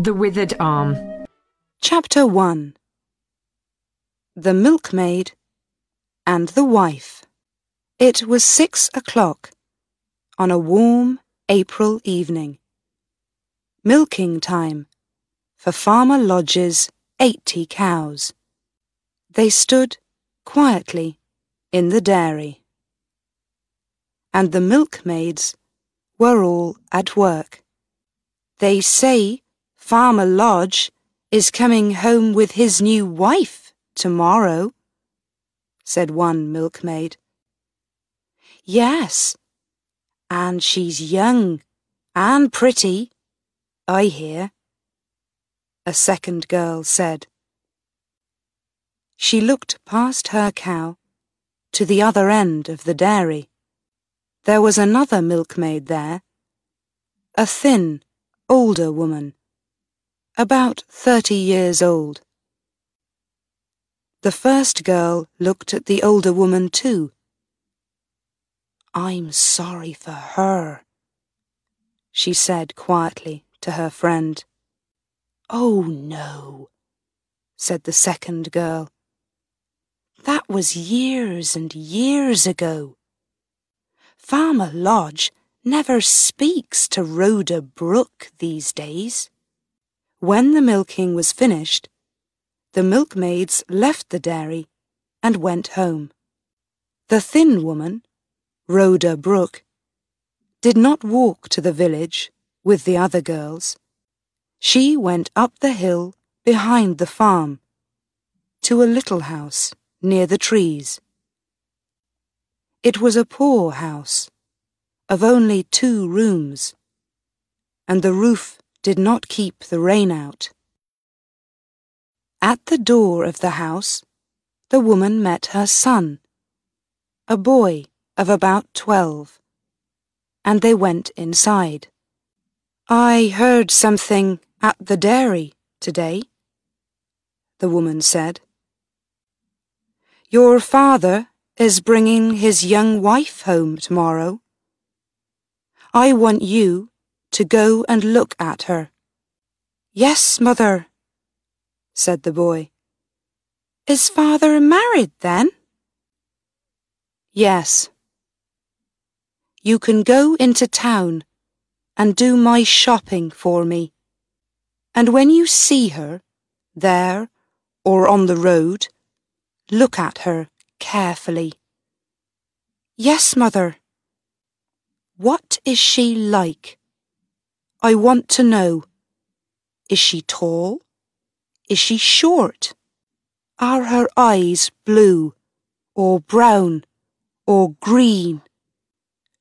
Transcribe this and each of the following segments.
The Withered Arm. Chapter 1 The Milkmaid and the Wife. It was six o'clock on a warm April evening. Milking time for Farmer Lodge's eighty cows. They stood quietly in the dairy. And the milkmaids were all at work. They say Farmer Lodge is coming home with his new wife tomorrow, said one milkmaid. Yes, and she's young and pretty, I hear, a second girl said. She looked past her cow to the other end of the dairy. There was another milkmaid there, a thin, older woman about thirty years old. The first girl looked at the older woman too. I'm sorry for her, she said quietly to her friend. Oh no, said the second girl. That was years and years ago. Farmer Lodge never speaks to Rhoda Brook these days. When the milking was finished, the milkmaids left the dairy and went home. The thin woman, Rhoda Brook, did not walk to the village with the other girls. She went up the hill behind the farm to a little house near the trees. It was a poor house of only two rooms, and the roof did not keep the rain out. At the door of the house, the woman met her son, a boy of about twelve, and they went inside. I heard something at the dairy today, the woman said. Your father is bringing his young wife home tomorrow. I want you to go and look at her. Yes, mother, said the boy. Is father married then? Yes. You can go into town and do my shopping for me. And when you see her, there or on the road, look at her carefully. Yes, mother. What is she like? I want to know. Is she tall? Is she short? Are her eyes blue or brown or green?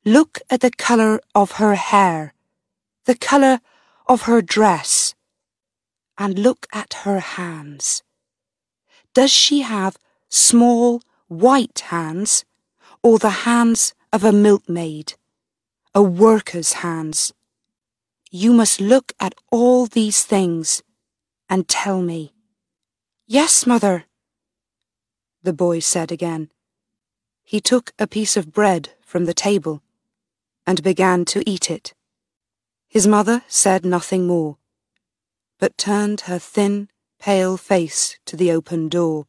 Look at the colour of her hair, the colour of her dress, and look at her hands. Does she have small white hands or the hands of a milkmaid, a worker's hands? You must look at all these things and tell me. Yes, mother, the boy said again. He took a piece of bread from the table and began to eat it. His mother said nothing more, but turned her thin, pale face to the open door.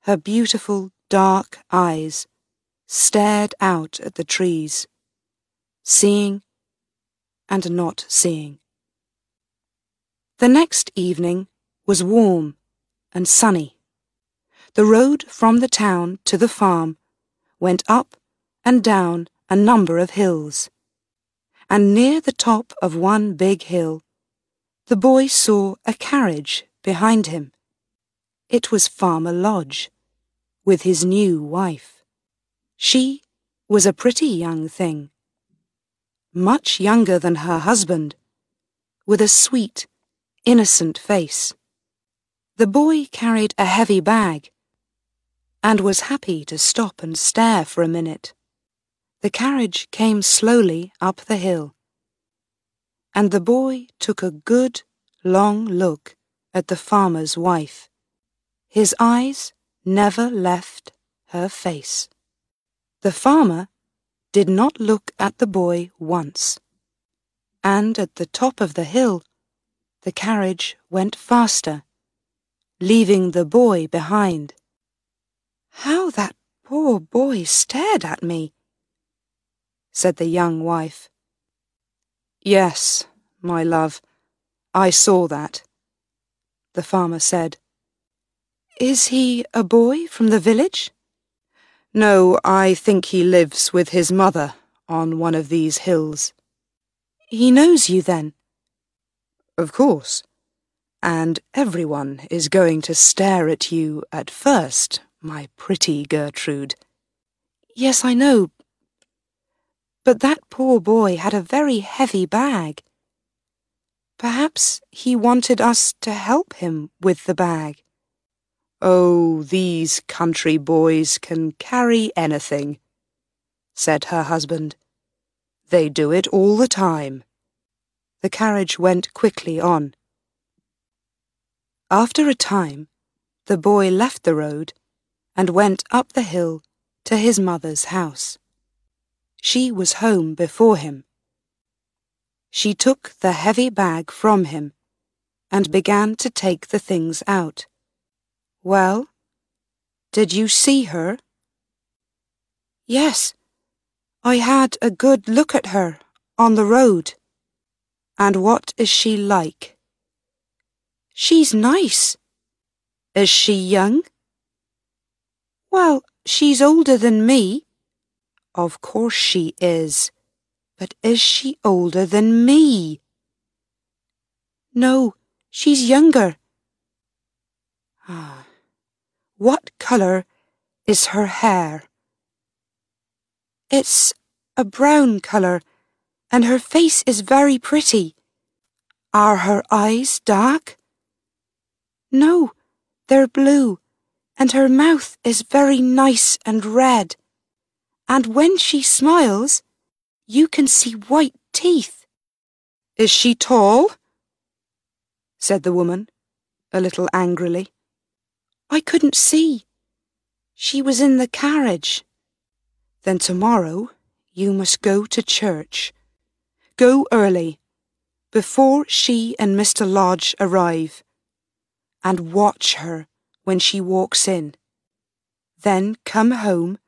Her beautiful, dark eyes stared out at the trees, seeing and not seeing. The next evening was warm and sunny. The road from the town to the farm went up and down a number of hills, and near the top of one big hill, the boy saw a carriage behind him. It was Farmer Lodge, with his new wife. She was a pretty young thing, much younger than her husband, with a sweet, innocent face. The boy carried a heavy bag and was happy to stop and stare for a minute. The carriage came slowly up the hill, and the boy took a good, long look at the farmer's wife. His eyes never left her face. The farmer did not look at the boy once. And at the top of the hill, The carriage went faster, leaving the boy behind. How that poor boy stared at me, said the young wife. Yes, my love, I saw that, the farmer said. Is he a boy from the village? No, I think he lives with his mother on one of these hills. He knows you then? Of course. And everyone is going to stare at you at first, my pretty Gertrude. Yes, I know. But that poor boy had a very heavy bag. Perhaps he wanted us to help him with the bag. Oh, these country boys can carry anything, said her husband. They do it all the time. The carriage went quickly on. After a time, the boy left the road and went up the hill to his mother's house. She was home before him. She took the heavy bag from him and began to take the things out. Well, did you see her? Yes, I had a good look at her on the road. And what is she like? She's nice. Is she young? Well, she's older than me. Of course she is. But is she older than me? No, she's younger. Ah. What colour is her hair? It's a brown colour, and her face is very pretty. Are her eyes dark? No, they're blue, and her mouth is very nice and red. And when she smiles, you can see white teeth. Is she tall? said the woman, a little angrily. I couldn't see. She was in the carriage. Then tomorrow you must go to church. Go early, before she and Mr. Lodge arrive, and watch her when she walks in. Then come home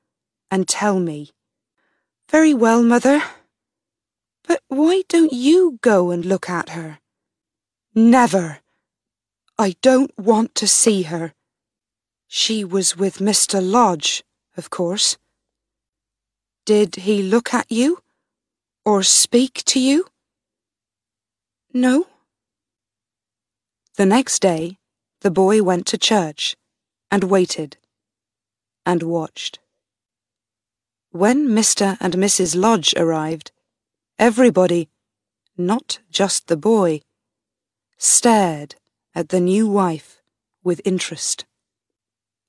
and tell me. Very well, mother. But why don't you go and look at her? Never. I don't want to see her. She was with Mr. Lodge, of course. Did he look at you? Or speak to you? No. The next day, the boy went to church and waited and watched. When Mr. and Mrs. Lodge arrived, everybody, not just the boy, stared at the new wife with interest.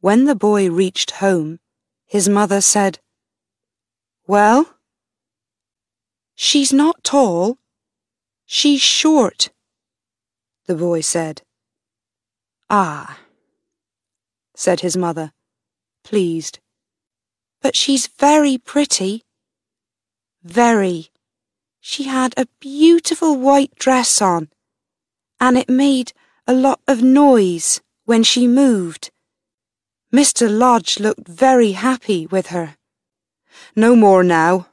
When the boy reached home, his mother said, Well? She's not tall. She's short, the boy said. Ah, said his mother, pleased. But she's very pretty. Very. She had a beautiful white dress on, and it made a lot of noise when she moved. Mr. Lodge looked very happy with her. No more now,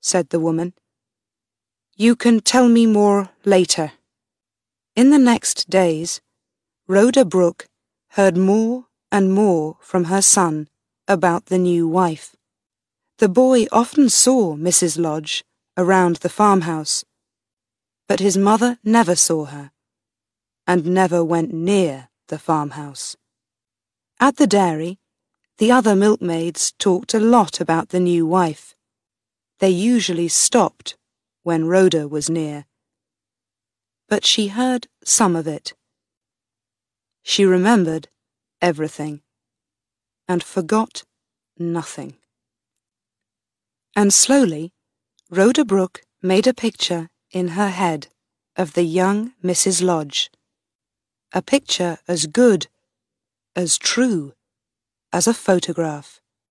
said the woman. You can tell me more later. In the next days, Rhoda Brook heard more and more from her son about the new wife. The boy often saw Mrs. Lodge around the farmhouse, but his mother never saw her and never went near the farmhouse. At the dairy, the other milkmaids talked a lot about the new wife. They usually stopped when Rhoda was near. But she heard some of it. She remembered everything and forgot nothing. And slowly, Rhoda Brook made a picture in her head of the young Mrs. Lodge. A picture as good as true as a photograph.